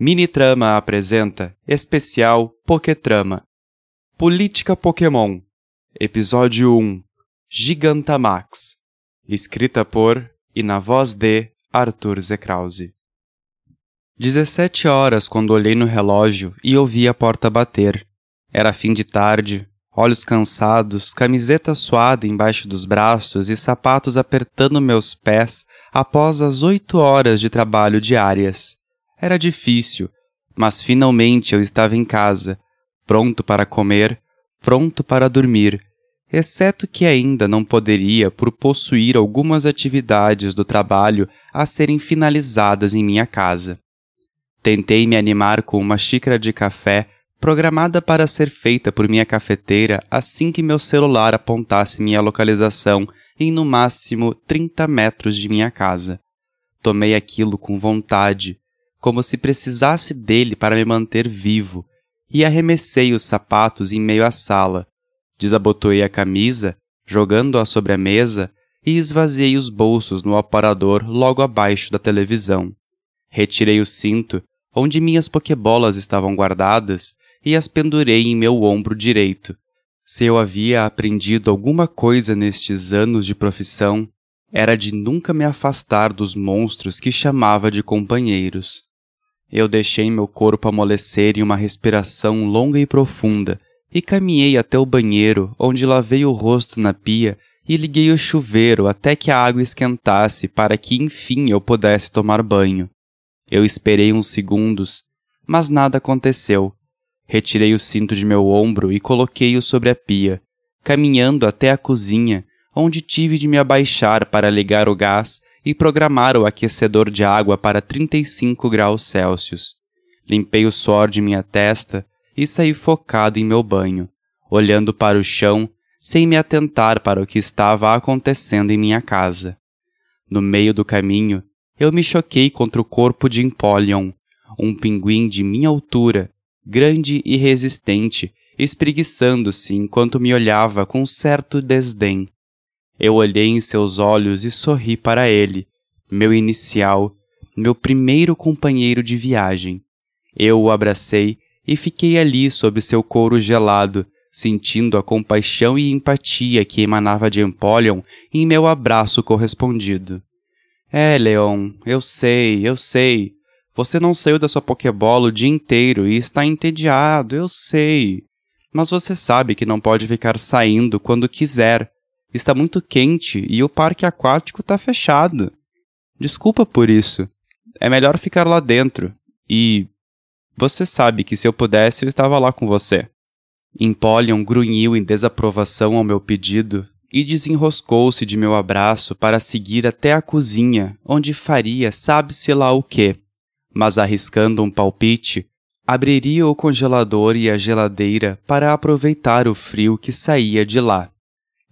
Minitrama apresenta especial Pokétrama. Política Pokémon. Episódio 1. Gigantamax. Escrita por e na voz de Arthur Zekrause. 17 horas quando olhei no relógio e ouvi a porta bater. Era fim de tarde, olhos cansados, camiseta suada embaixo dos braços e sapatos apertando meus pés após as oito horas de trabalho diárias. Era difícil, mas finalmente eu estava em casa, pronto para comer, pronto para dormir, exceto que ainda não poderia por possuir algumas atividades do trabalho a serem finalizadas em minha casa. Tentei me animar com uma xícara de café programada para ser feita por minha cafeteira assim que meu celular apontasse minha localização em no máximo 30 metros de minha casa. Tomei aquilo com vontade, como se precisasse dele para me manter vivo, e arremessei os sapatos em meio à sala. Desabotoei a camisa, jogando-a sobre a mesa, e esvaziei os bolsos no aparador logo abaixo da televisão. Retirei o cinto, onde minhas pokebolas estavam guardadas, e as pendurei em meu ombro direito. Se eu havia aprendido alguma coisa nestes anos de profissão, era de nunca me afastar dos monstros que chamava de companheiros. Eu deixei meu corpo amolecer em uma respiração longa e profunda e caminhei até o banheiro, onde lavei o rosto na pia e liguei o chuveiro até que a água esquentasse para que enfim eu pudesse tomar banho. Eu esperei uns segundos, mas nada aconteceu. Retirei o cinto de meu ombro e coloquei-o sobre a pia, caminhando até a cozinha, onde tive de me abaixar para ligar o gás e programar o aquecedor de água para 35 graus Celsius. Limpei o suor de minha testa e saí focado em meu banho, olhando para o chão sem me atentar para o que estava acontecendo em minha casa. No meio do caminho, eu me choquei contra o corpo de Empoleon, um pinguim de minha altura, grande e resistente, espreguiçando-se enquanto me olhava com certo desdém. Eu olhei em seus olhos e sorri para ele, meu inicial, meu primeiro companheiro de viagem. Eu o abracei e fiquei ali sob seu couro gelado, sentindo a compaixão e empatia que emanava de Empoleon em meu abraço correspondido. É, Leon, eu sei, eu sei. Você não saiu da sua Pokébola o dia inteiro e está entediado, eu sei. Mas você sabe que não pode ficar saindo quando quiser Está muito quente e o parque aquático está fechado. Desculpa por isso. É melhor ficar lá dentro. E. Você sabe que se eu pudesse eu estava lá com você. Empoleon grunhiu em desaprovação ao meu pedido e desenroscou-se de meu abraço para seguir até a cozinha, onde faria sabe-se lá o quê. Mas arriscando um palpite, abriria o congelador e a geladeira para aproveitar o frio que saía de lá.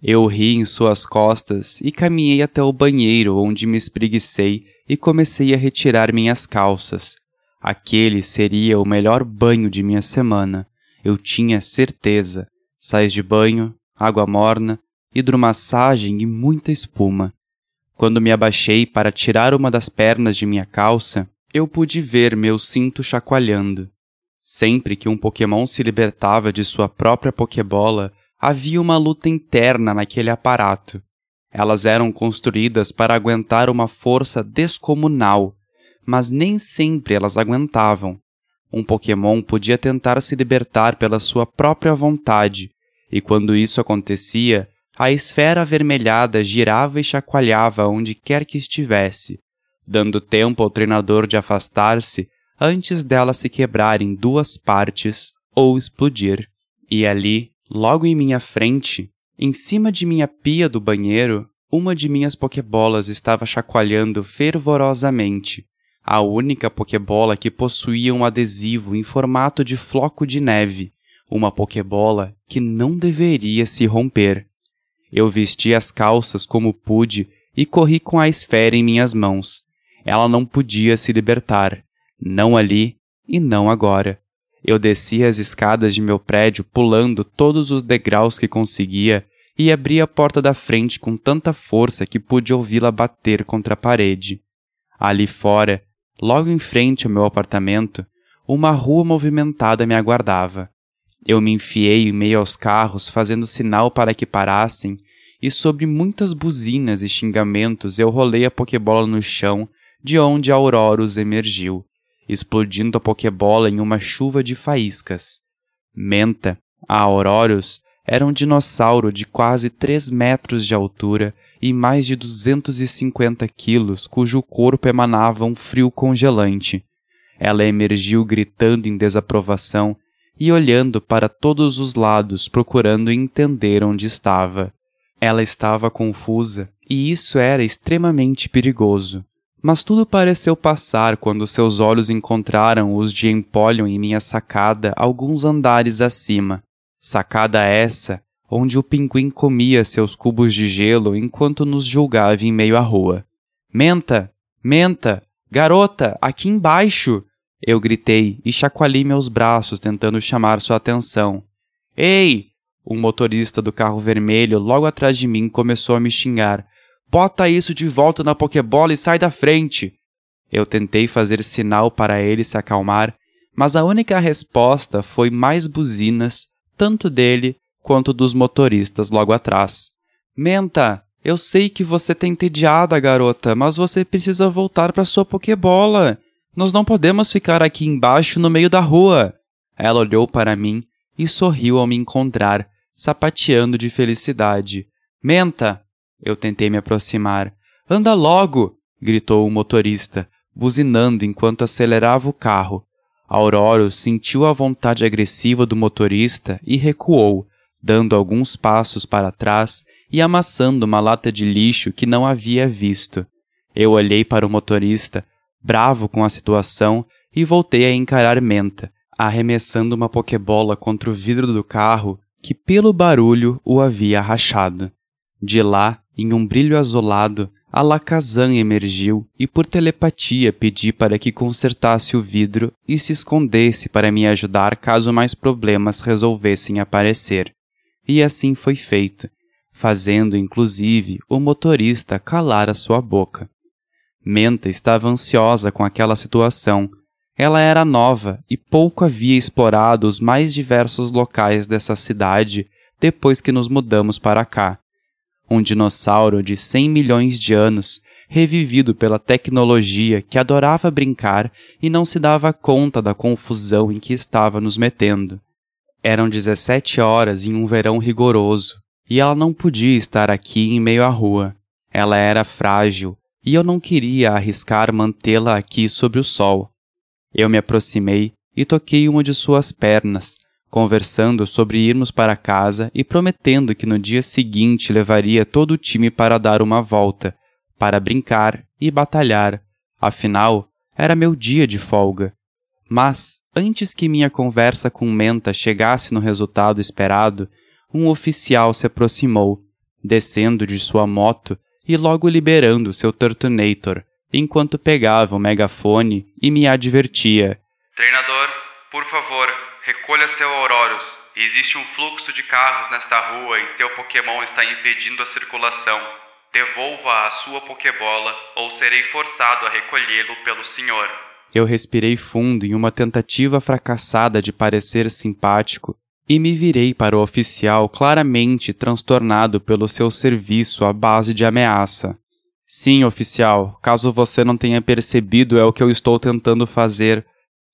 Eu ri em suas costas e caminhei até o banheiro, onde me espreguicei e comecei a retirar minhas calças. Aquele seria o melhor banho de minha semana. Eu tinha certeza. Sais de banho, água morna, hidromassagem e muita espuma. Quando me abaixei para tirar uma das pernas de minha calça, eu pude ver meu cinto chacoalhando. Sempre que um Pokémon se libertava de sua própria Pokébola, havia uma luta interna naquele aparato. Elas eram construídas para aguentar uma força descomunal, mas nem sempre elas aguentavam. Um Pokémon podia tentar se libertar pela sua própria vontade, e quando isso acontecia, a esfera avermelhada girava e chacoalhava onde quer que estivesse, dando tempo ao treinador de afastar-se antes dela se quebrar em duas partes ou explodir. E ali Logo em minha frente, em cima de minha pia do banheiro, uma de minhas pokebolas estava chacoalhando fervorosamente. A única pokebola que possuía um adesivo em formato de floco de neve, uma pokebola que não deveria se romper. Eu vesti as calças como pude e corri com a esfera em minhas mãos. Ela não podia se libertar, não ali e não agora. Eu desci as escadas de meu prédio pulando todos os degraus que conseguia e abri a porta da frente com tanta força que pude ouvi-la bater contra a parede. Ali fora, logo em frente ao meu apartamento, uma rua movimentada me aguardava. Eu me enfiei em meio aos carros, fazendo sinal para que parassem, e sobre muitas buzinas e xingamentos eu rolei a pokebola no chão, de onde a Aurorus emergiu, explodindo a pokebola em uma chuva de faíscas. Menta, a Aurorus, era um dinossauro de quase 3 metros de altura e mais de 250 quilos, cujo corpo emanava um frio congelante. Ela emergiu gritando em desaprovação e olhando para todos os lados, procurando entender onde estava. Ela estava confusa, e isso era extremamente perigoso. Mas tudo pareceu passar quando seus olhos encontraram os de Empoleon em minha sacada alguns andares acima. Sacada essa, onde o pinguim comia seus cubos de gelo enquanto nos julgava em meio à rua. Menta! Menta! Garota! Aqui embaixo! Eu gritei e chacoalhei meus braços tentando chamar sua atenção. Ei! Um motorista do carro vermelho logo atrás de mim começou a me xingar. Bota isso de volta na Pokébola e sai da frente! Eu tentei fazer sinal para ele se acalmar, mas a única resposta foi mais buzinas, tanto dele quanto dos motoristas logo atrás. Menta, eu sei que você tá entediada, garota, mas você precisa voltar para sua Pokébola. Nós não podemos ficar aqui embaixo no meio da rua. Ela olhou para mim e sorriu ao me encontrar, sapateando de felicidade. Menta! Eu tentei me aproximar. Anda logo! gritou o motorista, buzinando enquanto acelerava o carro. Aurora sentiu a vontade agressiva do motorista e recuou, dando alguns passos para trás e amassando uma lata de lixo que não havia visto. Eu olhei para o motorista, bravo com a situação, e voltei a encarar Menta, arremessando uma pokebola contra o vidro do carro que, pelo barulho, o havia rachado. De lá, em um brilho azulado, Alakazam emergiu e por telepatia pedi para que consertasse o vidro e se escondesse para me ajudar caso mais problemas resolvessem aparecer. E assim foi feito, fazendo inclusive o motorista calar a sua boca. Menta estava ansiosa com aquela situação. Ela era nova e pouco havia explorado os mais diversos locais dessa cidade depois que nos mudamos para cá um dinossauro de 100 milhões de anos, revivido pela tecnologia que adorava brincar e não se dava conta da confusão em que estava nos metendo. Eram 17 horas em um verão rigoroso, e ela não podia estar aqui em meio à rua. Ela era frágil, e eu não queria arriscar mantê-la aqui sob o sol. Eu me aproximei e toquei uma de suas pernas, conversando sobre irmos para casa e prometendo que no dia seguinte levaria todo o time para dar uma volta, para brincar e batalhar. Afinal, era meu dia de folga. Mas, antes que minha conversa com Menta chegasse no resultado esperado, um oficial se aproximou, descendo de sua moto e logo liberando seu Turtonator, enquanto pegava o megafone e me advertia: Treinador, por favor, Recolha seu Aurorus. Existe um fluxo de carros nesta rua e seu Pokémon está impedindo a circulação. Devolva a sua Pokébola ou serei forçado a recolhê-lo pelo senhor. Eu respirei fundo em uma tentativa fracassada de parecer simpático e me virei para o oficial claramente transtornado pelo seu serviço à base de ameaça. Sim, oficial, caso você não tenha percebido, é o que eu estou tentando fazer.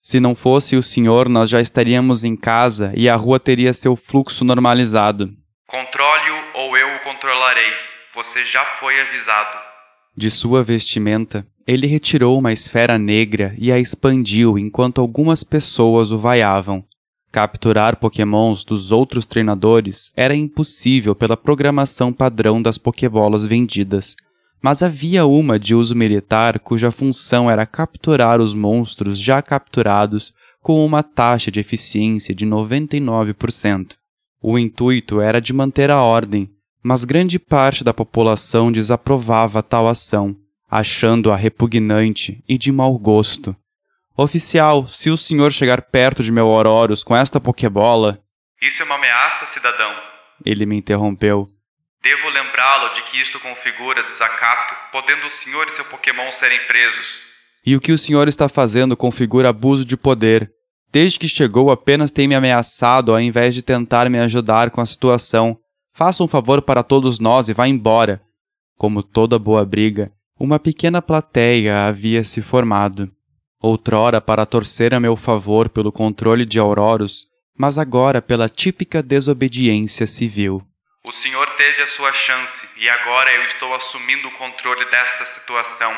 Se não fosse o senhor, nós já estaríamos em casa e a rua teria seu fluxo normalizado. Controle-o ou eu o controlarei. Você já foi avisado. De sua vestimenta, ele retirou uma esfera negra e a expandiu enquanto algumas pessoas o vaiavam. Capturar pokémons dos outros treinadores era impossível pela programação padrão das pokébolas vendidas mas havia uma de uso militar cuja função era capturar os monstros já capturados com uma taxa de eficiência de 99%. O intuito era de manter a ordem, mas grande parte da população desaprovava tal ação, achando-a repugnante e de mau gosto. Oficial, se o senhor chegar perto de meu Aurorus com esta pokebola. Isso é uma ameaça, cidadão. Ele me interrompeu. Devo lembrá-lo de que isto configura desacato, podendo o senhor e seu Pokémon serem presos. E o que o senhor está fazendo configura abuso de poder. Desde que chegou, apenas tem me ameaçado ao invés de tentar me ajudar com a situação. Faça um favor para todos nós e vá embora. Como toda boa briga, uma pequena plateia havia se formado. Outrora para torcer a meu favor pelo controle de Auroros, mas agora pela típica desobediência civil. O senhor teve a sua chance e agora eu estou assumindo o controle desta situação.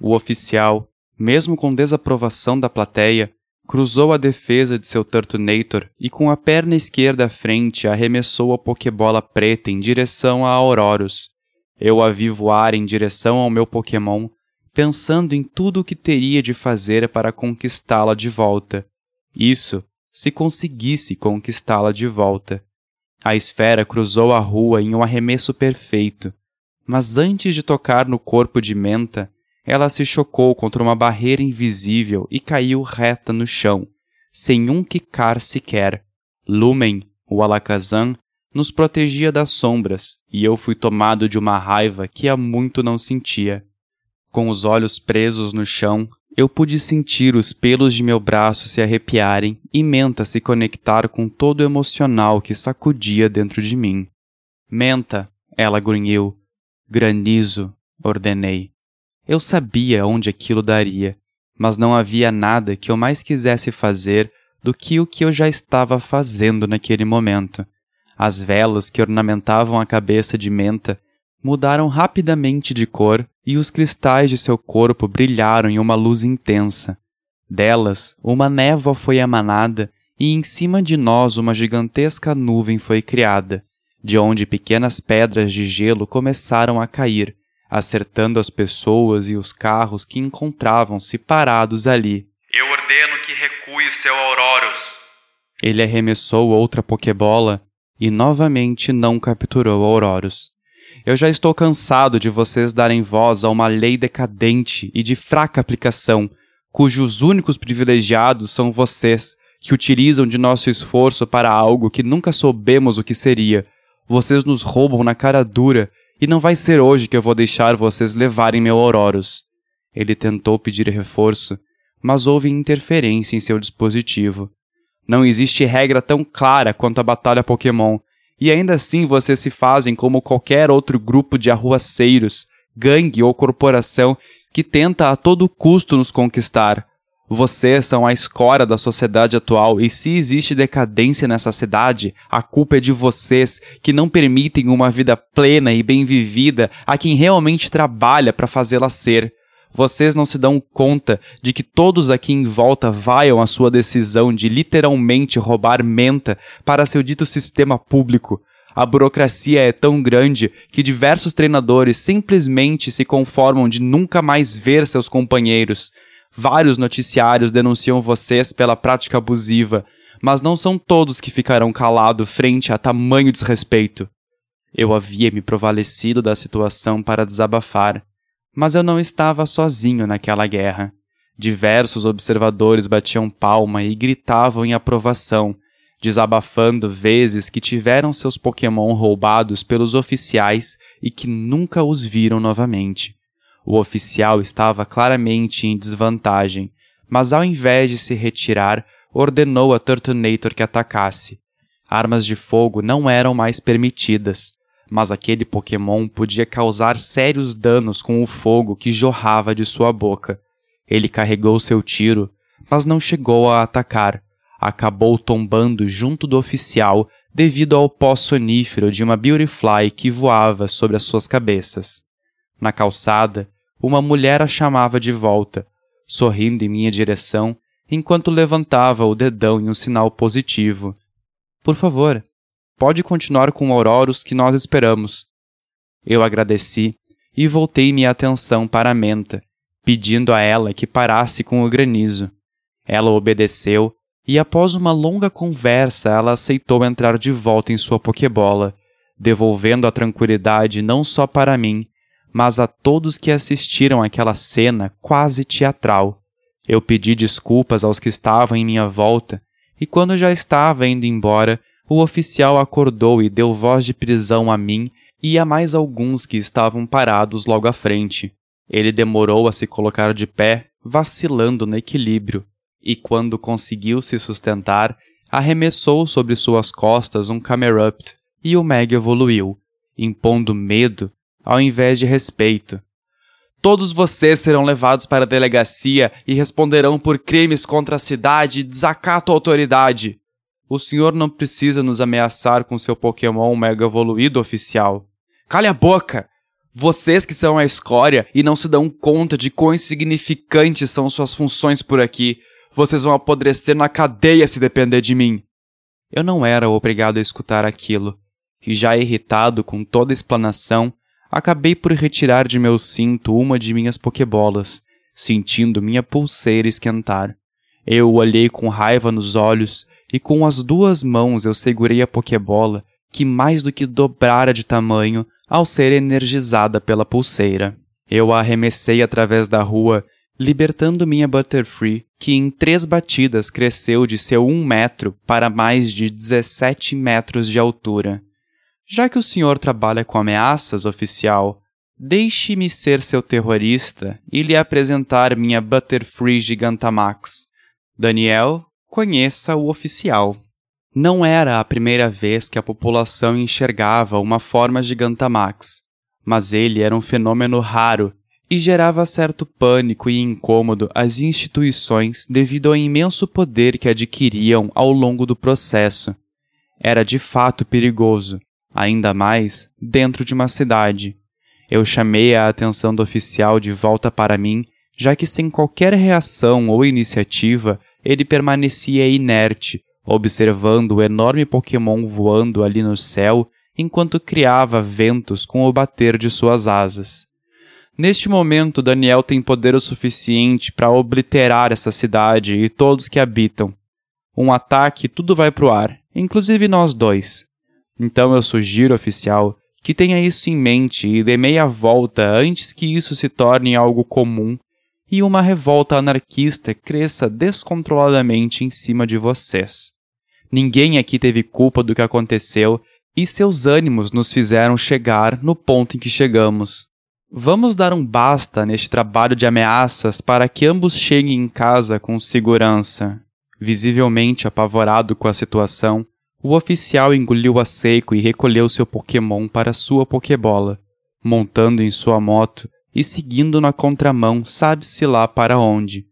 O oficial, mesmo com desaprovação da plateia, cruzou a defesa de seu Turtonator e com a perna esquerda à frente arremessou a Pokébola preta em direção a Auroros. Eu a vi voar em direção ao meu Pokémon, pensando em tudo o que teria de fazer para conquistá-la de volta. Isso, se conseguisse conquistá-la de volta. A esfera cruzou a rua em um arremesso perfeito, mas antes de tocar no corpo de Menta, ela se chocou contra uma barreira invisível e caiu reta no chão, sem um quicar sequer. Lumen, o Alakazam, nos protegia das sombras, e eu fui tomado de uma raiva que há muito não sentia. Com os olhos presos no chão, eu pude sentir os pelos de meu braço se arrepiarem e Menta se conectar com todo o emocional que sacudia dentro de mim. Menta, ela grunhiu. Granizo, ordenei. Eu sabia onde aquilo daria, mas não havia nada que eu mais quisesse fazer do que o que eu já estava fazendo naquele momento. As velas que ornamentavam a cabeça de Menta mudaram rapidamente de cor e os cristais de seu corpo brilharam em uma luz intensa. Delas, uma névoa foi emanada e em cima de nós uma gigantesca nuvem foi criada, de onde pequenas pedras de gelo começaram a cair, acertando as pessoas e os carros que encontravam-se parados ali. Eu ordeno que recue o seu Auroros. Ele arremessou outra Pokébola e novamente não capturou Auroros. Eu já estou cansado de vocês darem voz a uma lei decadente e de fraca aplicação, cujos únicos privilegiados são vocês, que utilizam de nosso esforço para algo que nunca soubemos o que seria. Vocês nos roubam na cara dura, e não vai ser hoje que eu vou deixar vocês levarem meu Auroros. Ele tentou pedir reforço, mas houve interferência em seu dispositivo. Não existe regra tão clara quanto a batalha Pokémon, e ainda assim vocês se fazem como qualquer outro grupo de arruaceiros, gangue ou corporação que tenta a todo custo nos conquistar. Vocês são a escória da sociedade atual e se existe decadência nessa cidade, a culpa é de vocês que não permitem uma vida plena e bem vivida a quem realmente trabalha para fazê-la ser. Vocês não se dão conta de que todos aqui em volta vaiam a sua decisão de literalmente roubar menta para seu dito sistema público. A burocracia é tão grande que diversos treinadores simplesmente se conformam de nunca mais ver seus companheiros. Vários noticiários denunciam vocês pela prática abusiva, mas não são todos que ficarão calados frente a tamanho desrespeito. Eu havia me provalecido da situação para desabafar, mas eu não estava sozinho naquela guerra. Diversos observadores batiam palma e gritavam em aprovação, desabafando vezes que tiveram seus Pokémon roubados pelos oficiais e que nunca os viram novamente. O oficial estava claramente em desvantagem, mas ao invés de se retirar, ordenou a Turtonator que atacasse. Armas de fogo não eram mais permitidas, mas aquele Pokémon podia causar sérios danos com o fogo que jorrava de sua boca. Ele carregou seu tiro, mas não chegou a atacar. Acabou tombando junto do oficial devido ao pó sonífero de uma Beautyfly que voava sobre as suas cabeças. Na calçada, uma mulher a chamava de volta, sorrindo em minha direção enquanto levantava o dedão em um sinal positivo. Por favor, Pode continuar com Auroros que nós esperamos. Eu agradeci e voltei minha atenção para a menta, pedindo a ela que parasse com o granizo. Ela obedeceu e, após uma longa conversa, ela aceitou entrar de volta em sua pokebola, devolvendo a tranquilidade não só para mim, mas a todos que assistiram àquela cena quase teatral. Eu pedi desculpas aos que estavam em minha volta, e quando já estava indo embora, o oficial acordou e deu voz de prisão a mim e a mais alguns que estavam parados logo à frente. Ele demorou a se colocar de pé, vacilando no equilíbrio, e quando conseguiu se sustentar, arremessou sobre suas costas um Camerupt e o Meg evoluiu, impondo medo ao invés de respeito. Todos vocês serão levados para a delegacia e responderão por crimes contra a cidade e desacato à autoridade. O senhor não precisa nos ameaçar com seu Pokémon Mega Evoluído oficial. Cale a boca! Vocês que são a escória e não se dão conta de quão insignificantes são suas funções por aqui, vocês vão apodrecer na cadeia se depender de mim. Eu não era obrigado a escutar aquilo, e já irritado com toda a explanação, acabei por retirar de meu cinto uma de minhas pokebolas, sentindo minha pulseira esquentar. Eu olhei com raiva nos olhos e com as duas mãos eu segurei a pokebola, que mais do que dobrara de tamanho ao ser energizada pela pulseira. Eu a arremessei através da rua libertando minha Butterfree, que em três batidas cresceu de seu um metro para mais de 17 metros de altura. Já que o senhor trabalha com ameaças, oficial, deixe-me ser seu terrorista e lhe apresentar minha Butterfree Gigantamax. Daniel, conheça o oficial. Não era a primeira vez que a população enxergava uma forma Gigantamax, mas ele era um fenômeno raro e gerava certo pânico e incômodo às instituições devido ao imenso poder que adquiriam ao longo do processo. Era de fato perigoso, ainda mais dentro de uma cidade. Eu chamei a atenção do oficial de volta para mim, já que sem qualquer reação ou iniciativa, ele permanecia inerte, observando o enorme Pokémon voando ali no céu enquanto criava ventos com o bater de suas asas. Neste momento, Daniel tem poder o suficiente para obliterar essa cidade e todos que habitam. Um ataque, tudo vai pro ar, inclusive nós dois. Então eu sugiro, oficial, que tenha isso em mente e dê meia volta antes que isso se torne algo comum e uma revolta anarquista cresça descontroladamente em cima de vocês. Ninguém aqui teve culpa do que aconteceu e seus ânimos nos fizeram chegar no ponto em que chegamos. Vamos dar um basta neste trabalho de ameaças para que ambos cheguem em casa com segurança. Visivelmente apavorado com a situação, o oficial engoliu a seco e recolheu seu Pokémon para sua Pokébola, montando em sua moto e seguindo na contramão, sabe-se lá para onde.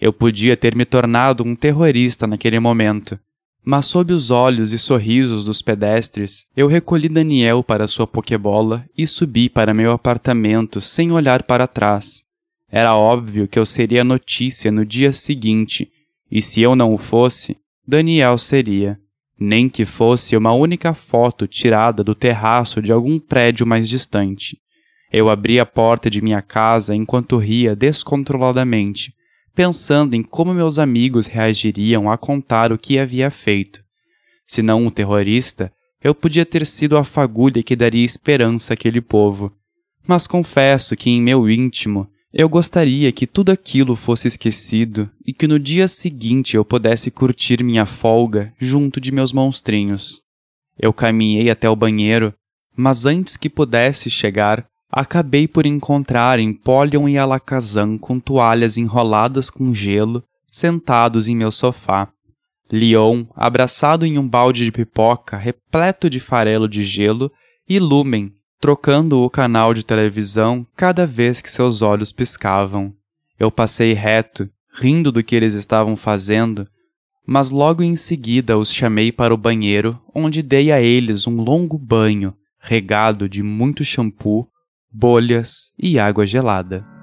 Eu podia ter me tornado um terrorista naquele momento, mas sob os olhos e sorrisos dos pedestres, eu recolhi Daniel para sua pokebola e subi para meu apartamento sem olhar para trás. Era óbvio que eu seria notícia no dia seguinte, e se eu não o fosse, Daniel seria. Nem que fosse uma única foto tirada do terraço de algum prédio mais distante. Eu abri a porta de minha casa enquanto ria descontroladamente, pensando em como meus amigos reagiriam a contar o que havia feito. Se não um terrorista, eu podia ter sido a fagulha que daria esperança àquele povo. Mas confesso que em meu íntimo eu gostaria que tudo aquilo fosse esquecido e que no dia seguinte eu pudesse curtir minha folga junto de meus monstrinhos. Eu caminhei até o banheiro, mas antes que pudesse chegar, acabei por encontrar Empoleon e Alakazam com toalhas enroladas com gelo, sentados em meu sofá. Leon, abraçado em um balde de pipoca repleto de farelo de gelo, e Lumen, trocando o canal de televisão cada vez que seus olhos piscavam. Eu passei reto, rindo do que eles estavam fazendo, mas logo em seguida os chamei para o banheiro, onde dei a eles um longo banho, regado de muito shampoo bolhas e água gelada.